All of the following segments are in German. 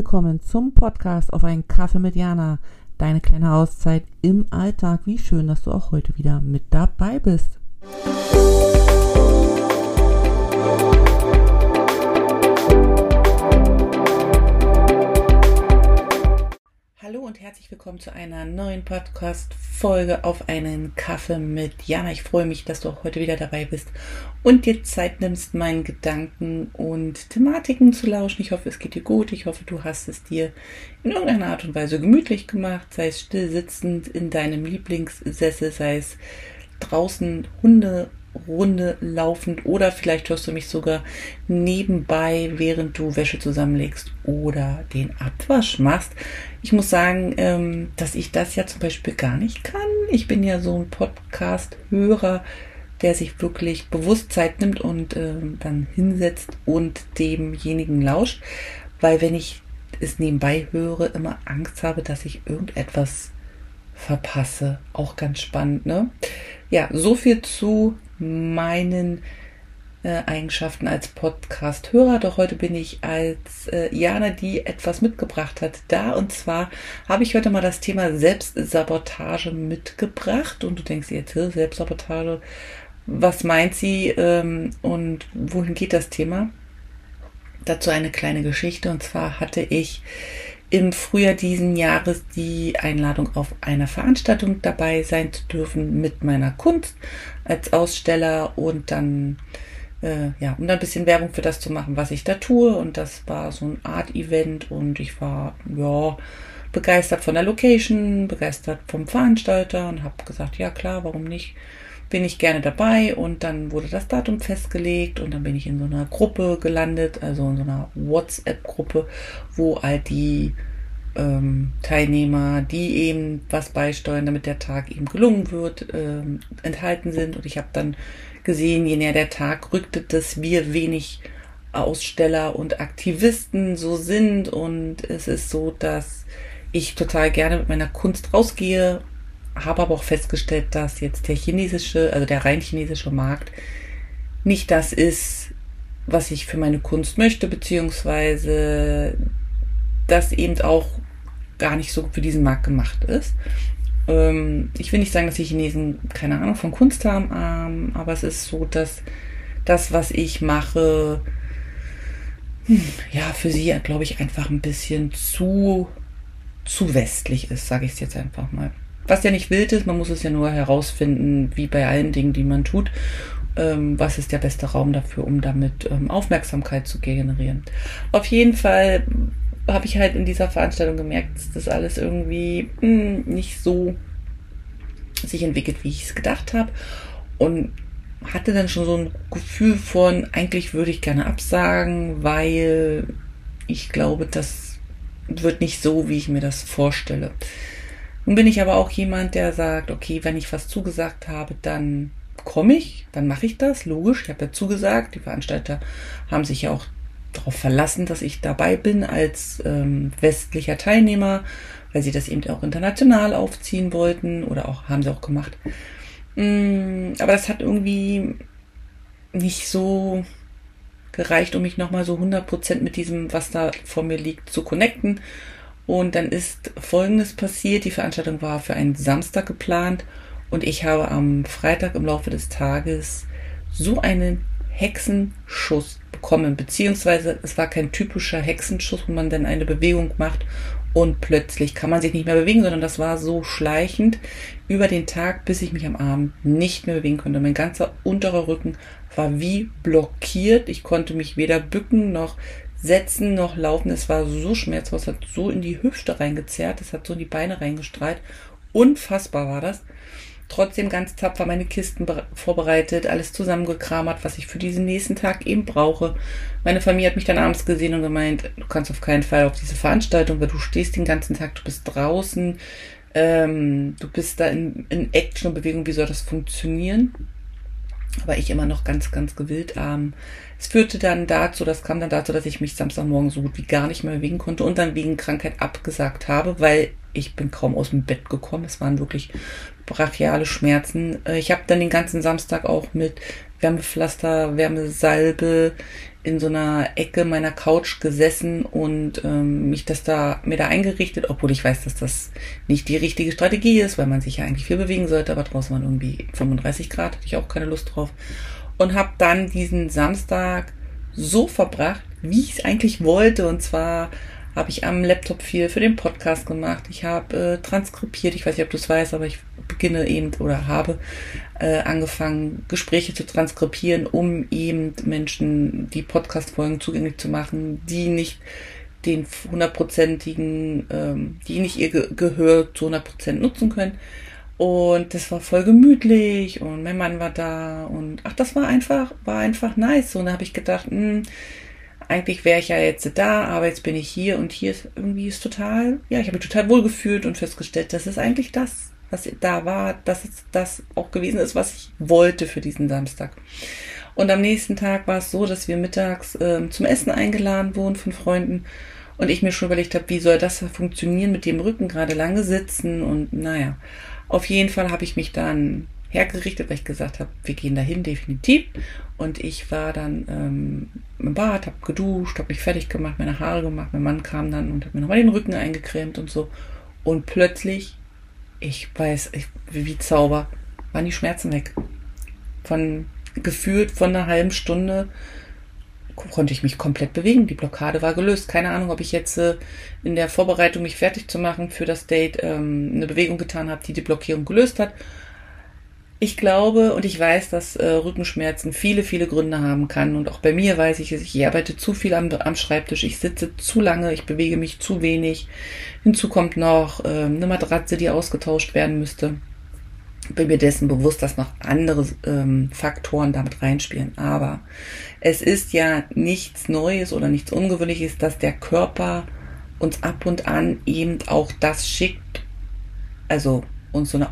Willkommen zum Podcast auf einen Kaffee mit Jana. Deine kleine Auszeit im Alltag. Wie schön, dass du auch heute wieder mit dabei bist. Willkommen zu einer neuen Podcast-Folge auf einen Kaffee mit Jana. Ich freue mich, dass du auch heute wieder dabei bist und dir Zeit nimmst, meinen Gedanken und Thematiken zu lauschen. Ich hoffe, es geht dir gut. Ich hoffe, du hast es dir in irgendeiner Art und Weise gemütlich gemacht, sei es still sitzend in deinem Lieblingssessel, sei es draußen Hunde Runde laufend oder vielleicht hörst du mich sogar nebenbei, während du Wäsche zusammenlegst oder den Abwasch machst. Ich muss sagen, ähm, dass ich das ja zum Beispiel gar nicht kann. Ich bin ja so ein Podcast-Hörer, der sich wirklich bewusst Zeit nimmt und ähm, dann hinsetzt und demjenigen lauscht, weil wenn ich es nebenbei höre, immer Angst habe, dass ich irgendetwas verpasse. Auch ganz spannend, ne? Ja, so viel zu meinen äh, Eigenschaften als Podcast-Hörer. Doch heute bin ich als äh, Jana, die etwas mitgebracht hat, da. Und zwar habe ich heute mal das Thema Selbstsabotage mitgebracht. Und du denkst jetzt, Selbstsabotage, was meint sie ähm, und wohin geht das Thema? Dazu eine kleine Geschichte. Und zwar hatte ich im Frühjahr diesen Jahres die Einladung auf einer Veranstaltung dabei sein zu dürfen mit meiner Kunst als Aussteller und dann äh, ja, um dann ein bisschen Werbung für das zu machen, was ich da tue. Und das war so ein Art-Event und ich war ja begeistert von der Location, begeistert vom Veranstalter und habe gesagt, ja klar, warum nicht? Bin ich gerne dabei und dann wurde das Datum festgelegt und dann bin ich in so einer Gruppe gelandet, also in so einer WhatsApp-Gruppe, wo all die ähm, Teilnehmer, die eben was beisteuern, damit der Tag eben gelungen wird, ähm, enthalten sind. Und ich habe dann gesehen, je näher der Tag rückte, dass wir wenig Aussteller und Aktivisten so sind. Und es ist so, dass ich total gerne mit meiner Kunst rausgehe, habe aber auch festgestellt, dass jetzt der chinesische, also der rein chinesische Markt nicht das ist, was ich für meine Kunst möchte, beziehungsweise das eben auch gar nicht so für diesen Markt gemacht ist. Ähm, ich will nicht sagen, dass die Chinesen keine Ahnung von Kunst haben, ähm, aber es ist so, dass das, was ich mache, hm, ja, für sie, glaube ich, einfach ein bisschen zu, zu westlich ist, sage ich es jetzt einfach mal. Was ja nicht wild ist, man muss es ja nur herausfinden, wie bei allen Dingen, die man tut. Ähm, was ist der beste Raum dafür, um damit ähm, Aufmerksamkeit zu generieren? Auf jeden Fall habe ich halt in dieser Veranstaltung gemerkt, dass das alles irgendwie hm, nicht so sich entwickelt, wie ich es gedacht habe. Und hatte dann schon so ein Gefühl von, eigentlich würde ich gerne absagen, weil ich glaube, das wird nicht so, wie ich mir das vorstelle. Nun bin ich aber auch jemand, der sagt, okay, wenn ich was zugesagt habe, dann komme ich, dann mache ich das, logisch. Ich habe ja zugesagt, die Veranstalter haben sich ja auch darauf verlassen, dass ich dabei bin als ähm, westlicher Teilnehmer, weil sie das eben auch international aufziehen wollten oder auch haben sie auch gemacht. Mm, aber das hat irgendwie nicht so gereicht, um mich nochmal so 100% mit diesem, was da vor mir liegt, zu connecten. Und dann ist Folgendes passiert. Die Veranstaltung war für einen Samstag geplant und ich habe am Freitag im Laufe des Tages so einen Hexenschuss bekommen, beziehungsweise es war kein typischer Hexenschuss, wo man dann eine Bewegung macht und plötzlich kann man sich nicht mehr bewegen, sondern das war so schleichend über den Tag, bis ich mich am Abend nicht mehr bewegen konnte. Mein ganzer unterer Rücken war wie blockiert. Ich konnte mich weder bücken noch setzen noch laufen. Es war so schmerzvoll, es hat so in die Hüfte reingezerrt, es hat so in die Beine reingestrahlt. Unfassbar war das trotzdem ganz tapfer meine Kisten vorbereitet, alles zusammengekramert, was ich für diesen nächsten Tag eben brauche. Meine Familie hat mich dann abends gesehen und gemeint, du kannst auf keinen Fall auf diese Veranstaltung, weil du stehst den ganzen Tag, du bist draußen, ähm, du bist da in, in Action und Bewegung, wie soll das funktionieren? Aber ich immer noch ganz, ganz gewillt. Ähm, es führte dann dazu, das kam dann dazu, dass ich mich Samstagmorgen so gut wie gar nicht mehr bewegen konnte und dann wegen Krankheit abgesagt habe, weil ich bin kaum aus dem Bett gekommen. Es waren wirklich brachiale Schmerzen. Äh, ich habe dann den ganzen Samstag auch mit Wärmepflaster, Wärmesalbe in so einer Ecke meiner Couch gesessen und ähm, mich das da mir da eingerichtet, obwohl ich weiß, dass das nicht die richtige Strategie ist, weil man sich ja eigentlich viel bewegen sollte, aber draußen waren irgendwie 35 Grad, hatte ich auch keine Lust drauf. Und habe dann diesen Samstag so verbracht, wie ich es eigentlich wollte. Und zwar habe ich am Laptop viel für den Podcast gemacht. Ich habe äh, transkribiert, ich weiß nicht, ob du es weißt, aber ich beginne eben oder habe äh, angefangen, Gespräche zu transkribieren, um eben Menschen die Podcast-Folgen zugänglich zu machen, die nicht den hundertprozentigen, ähm, die nicht ihr Ge Gehör zu 100% nutzen können. Und das war voll gemütlich und mein Mann war da und ach, das war einfach, war einfach nice. Und da habe ich gedacht, mh, hm, eigentlich wäre ich ja jetzt da, aber jetzt bin ich hier und hier ist irgendwie ist total, ja, ich habe mich total wohl gefühlt und festgestellt, das ist eigentlich das, was da war, dass es das auch gewesen ist, was ich wollte für diesen Samstag. Und am nächsten Tag war es so, dass wir mittags äh, zum Essen eingeladen wurden von Freunden und ich mir schon überlegt habe, wie soll das funktionieren mit dem Rücken gerade lange sitzen und naja, auf jeden Fall habe ich mich dann hergerichtet, weil ich gesagt habe, wir gehen dahin definitiv. Und ich war dann ähm, im Bad, habe geduscht, habe mich fertig gemacht, meine Haare gemacht. Mein Mann kam dann und hat mir nochmal den Rücken eingecremt und so. Und plötzlich, ich weiß, ich, wie Zauber, waren die Schmerzen weg. Von gefühlt von einer halben Stunde konnte ich mich komplett bewegen. Die Blockade war gelöst. Keine Ahnung, ob ich jetzt äh, in der Vorbereitung, mich fertig zu machen für das Date, ähm, eine Bewegung getan habe, die die Blockierung gelöst hat ich glaube und ich weiß, dass äh, Rückenschmerzen viele, viele Gründe haben kann. Und auch bei mir weiß ich es, ich arbeite zu viel am, am Schreibtisch, ich sitze zu lange, ich bewege mich zu wenig. Hinzu kommt noch äh, eine Matratze, die ausgetauscht werden müsste. Bin mir dessen bewusst, dass noch andere ähm, Faktoren damit reinspielen. Aber es ist ja nichts Neues oder nichts Ungewöhnliches, dass der Körper uns ab und an eben auch das schickt, also uns so eine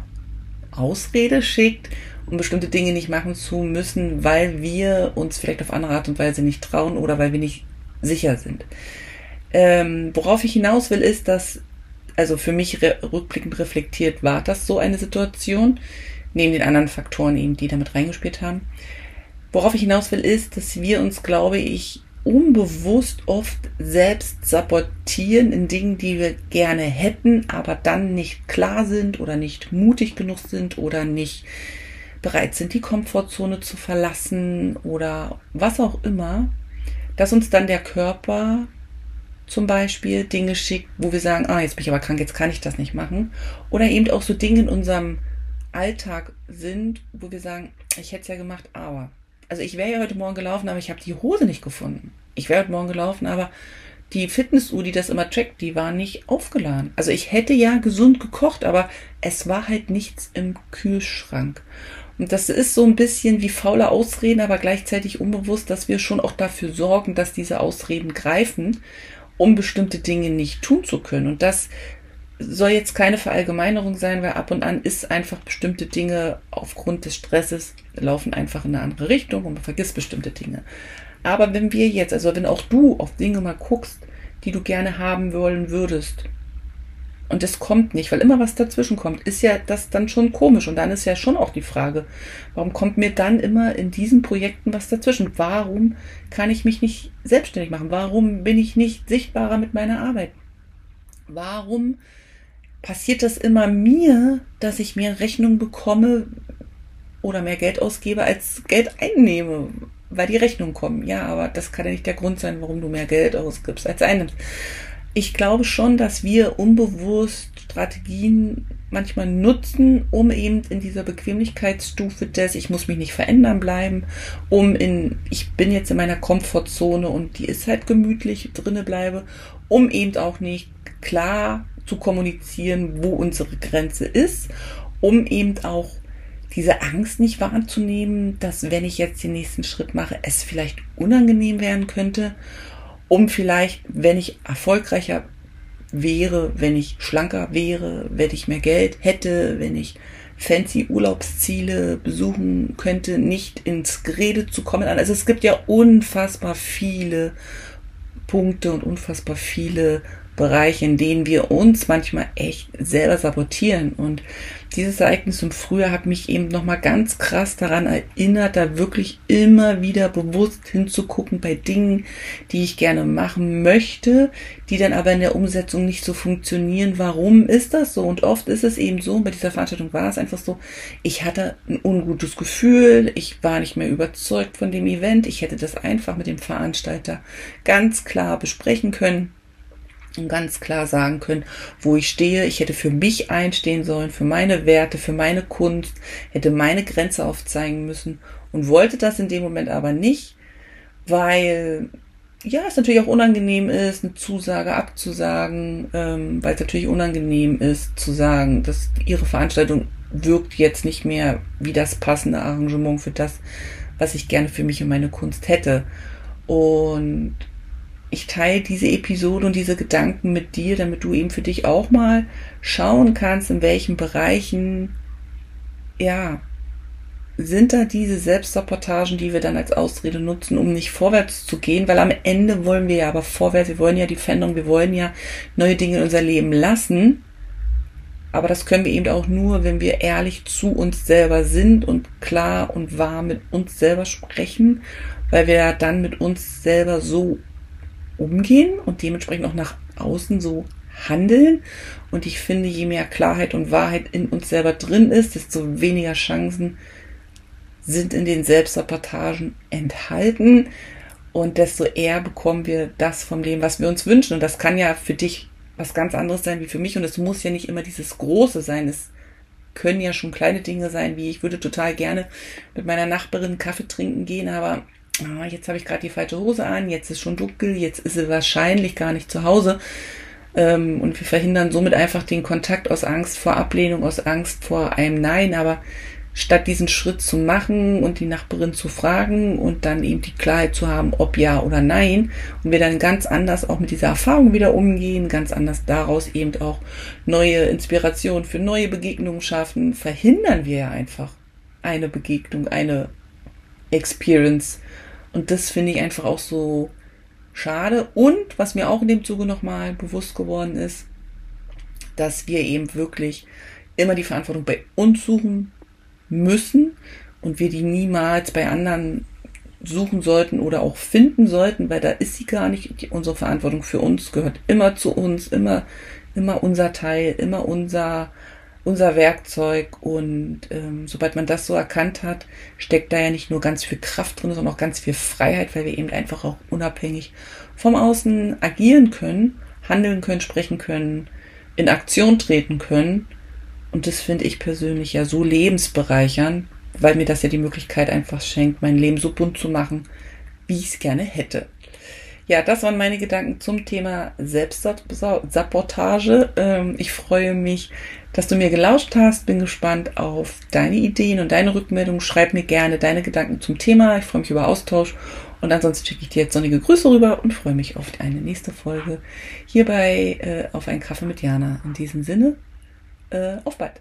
Ausrede schickt, um bestimmte Dinge nicht machen zu müssen, weil wir uns vielleicht auf andere Art und Weise nicht trauen oder weil wir nicht sicher sind. Ähm, worauf ich hinaus will, ist, dass, also für mich re rückblickend reflektiert, war das so eine Situation, neben den anderen Faktoren eben, die damit reingespielt haben. Worauf ich hinaus will, ist, dass wir uns, glaube ich, unbewusst oft selbst sabotieren in Dingen, die wir gerne hätten, aber dann nicht klar sind oder nicht mutig genug sind oder nicht bereit sind, die Komfortzone zu verlassen oder was auch immer, dass uns dann der Körper zum Beispiel Dinge schickt, wo wir sagen, ah, jetzt bin ich aber krank, jetzt kann ich das nicht machen. Oder eben auch so Dinge in unserem Alltag sind, wo wir sagen, ich hätte es ja gemacht, aber also ich wäre ja heute Morgen gelaufen, aber ich habe die Hose nicht gefunden. Ich wäre heute Morgen gelaufen, aber die Fitnessuhr, die das immer checkt, die war nicht aufgeladen. Also ich hätte ja gesund gekocht, aber es war halt nichts im Kühlschrank. Und das ist so ein bisschen wie faule Ausreden, aber gleichzeitig unbewusst, dass wir schon auch dafür sorgen, dass diese Ausreden greifen, um bestimmte Dinge nicht tun zu können. Und das soll jetzt keine Verallgemeinerung sein, weil ab und an ist einfach bestimmte Dinge aufgrund des Stresses laufen einfach in eine andere Richtung und man vergisst bestimmte Dinge. Aber wenn wir jetzt, also wenn auch du auf Dinge mal guckst, die du gerne haben wollen würdest, und es kommt nicht, weil immer was dazwischen kommt, ist ja das dann schon komisch. Und dann ist ja schon auch die Frage, warum kommt mir dann immer in diesen Projekten was dazwischen? Warum kann ich mich nicht selbstständig machen? Warum bin ich nicht sichtbarer mit meiner Arbeit? Warum passiert das immer mir, dass ich mehr Rechnung bekomme oder mehr Geld ausgebe, als Geld einnehme, weil die Rechnungen kommen. Ja, aber das kann ja nicht der Grund sein, warum du mehr Geld ausgibst, als einnimmst. Ich glaube schon, dass wir unbewusst Strategien manchmal nutzen, um eben in dieser Bequemlichkeitsstufe des, ich muss mich nicht verändern bleiben, um in, ich bin jetzt in meiner Komfortzone und die ist halt gemütlich drinne bleibe, um eben auch nicht klar zu kommunizieren, wo unsere Grenze ist, um eben auch diese Angst nicht wahrzunehmen, dass wenn ich jetzt den nächsten Schritt mache, es vielleicht unangenehm werden könnte, um vielleicht, wenn ich erfolgreicher wäre, wenn ich schlanker wäre, wenn ich mehr Geld hätte, wenn ich fancy Urlaubsziele besuchen könnte, nicht ins Gerede zu kommen. Also es gibt ja unfassbar viele Punkte und unfassbar viele Bereiche, in denen wir uns manchmal echt selber sabotieren. Und dieses Ereignis im Frühjahr hat mich eben nochmal ganz krass daran erinnert, da wirklich immer wieder bewusst hinzugucken bei Dingen, die ich gerne machen möchte, die dann aber in der Umsetzung nicht so funktionieren. Warum ist das so? Und oft ist es eben so, bei dieser Veranstaltung war es einfach so, ich hatte ein ungutes Gefühl, ich war nicht mehr überzeugt von dem Event, ich hätte das einfach mit dem Veranstalter ganz klar besprechen können und ganz klar sagen können, wo ich stehe. Ich hätte für mich einstehen sollen, für meine Werte, für meine Kunst, hätte meine Grenze aufzeigen müssen und wollte das in dem Moment aber nicht, weil ja, es natürlich auch unangenehm ist, eine Zusage abzusagen, ähm, weil es natürlich unangenehm ist zu sagen, dass ihre Veranstaltung wirkt jetzt nicht mehr wie das passende Arrangement für das, was ich gerne für mich und meine Kunst hätte. Und ich teile diese Episode und diese Gedanken mit dir, damit du eben für dich auch mal schauen kannst, in welchen Bereichen, ja, sind da diese Selbstsabotagen, die wir dann als Ausrede nutzen, um nicht vorwärts zu gehen, weil am Ende wollen wir ja aber vorwärts, wir wollen ja die Veränderung, wir wollen ja neue Dinge in unser Leben lassen. Aber das können wir eben auch nur, wenn wir ehrlich zu uns selber sind und klar und wahr mit uns selber sprechen, weil wir dann mit uns selber so umgehen und dementsprechend auch nach außen so handeln. Und ich finde, je mehr Klarheit und Wahrheit in uns selber drin ist, desto weniger Chancen sind in den Selbstsabotagen enthalten und desto eher bekommen wir das vom Leben, was wir uns wünschen. Und das kann ja für dich was ganz anderes sein wie für mich. Und es muss ja nicht immer dieses Große sein. Es können ja schon kleine Dinge sein, wie ich würde total gerne mit meiner Nachbarin Kaffee trinken gehen, aber ah, jetzt habe ich gerade die falsche Hose an, jetzt ist schon dunkel, jetzt ist sie wahrscheinlich gar nicht zu Hause. Ähm, und wir verhindern somit einfach den Kontakt aus Angst vor Ablehnung, aus Angst vor einem Nein. Aber statt diesen Schritt zu machen und die Nachbarin zu fragen und dann eben die Klarheit zu haben, ob ja oder nein, und wir dann ganz anders auch mit dieser Erfahrung wieder umgehen, ganz anders daraus eben auch neue Inspiration für neue Begegnungen schaffen, verhindern wir ja einfach eine Begegnung, eine Experience und das finde ich einfach auch so schade. Und was mir auch in dem Zuge nochmal bewusst geworden ist, dass wir eben wirklich immer die Verantwortung bei uns suchen müssen und wir die niemals bei anderen suchen sollten oder auch finden sollten, weil da ist sie gar nicht. Unsere Verantwortung für uns gehört immer zu uns, immer, immer unser Teil, immer unser unser Werkzeug und ähm, sobald man das so erkannt hat, steckt da ja nicht nur ganz viel Kraft drin, sondern auch ganz viel Freiheit, weil wir eben einfach auch unabhängig vom Außen agieren können, handeln können, sprechen können, in Aktion treten können. Und das finde ich persönlich ja so lebensbereichernd, weil mir das ja die Möglichkeit einfach schenkt, mein Leben so bunt zu machen, wie ich es gerne hätte. Ja, das waren meine Gedanken zum Thema Selbstsabotage. Ähm, ich freue mich, dass du mir gelauscht hast. Bin gespannt auf deine Ideen und deine Rückmeldungen. Schreib mir gerne deine Gedanken zum Thema. Ich freue mich über Austausch. Und ansonsten schicke ich dir jetzt sonnige Grüße rüber und freue mich auf eine nächste Folge hierbei äh, auf einen Kaffee mit Jana. In diesem Sinne, äh, auf bald.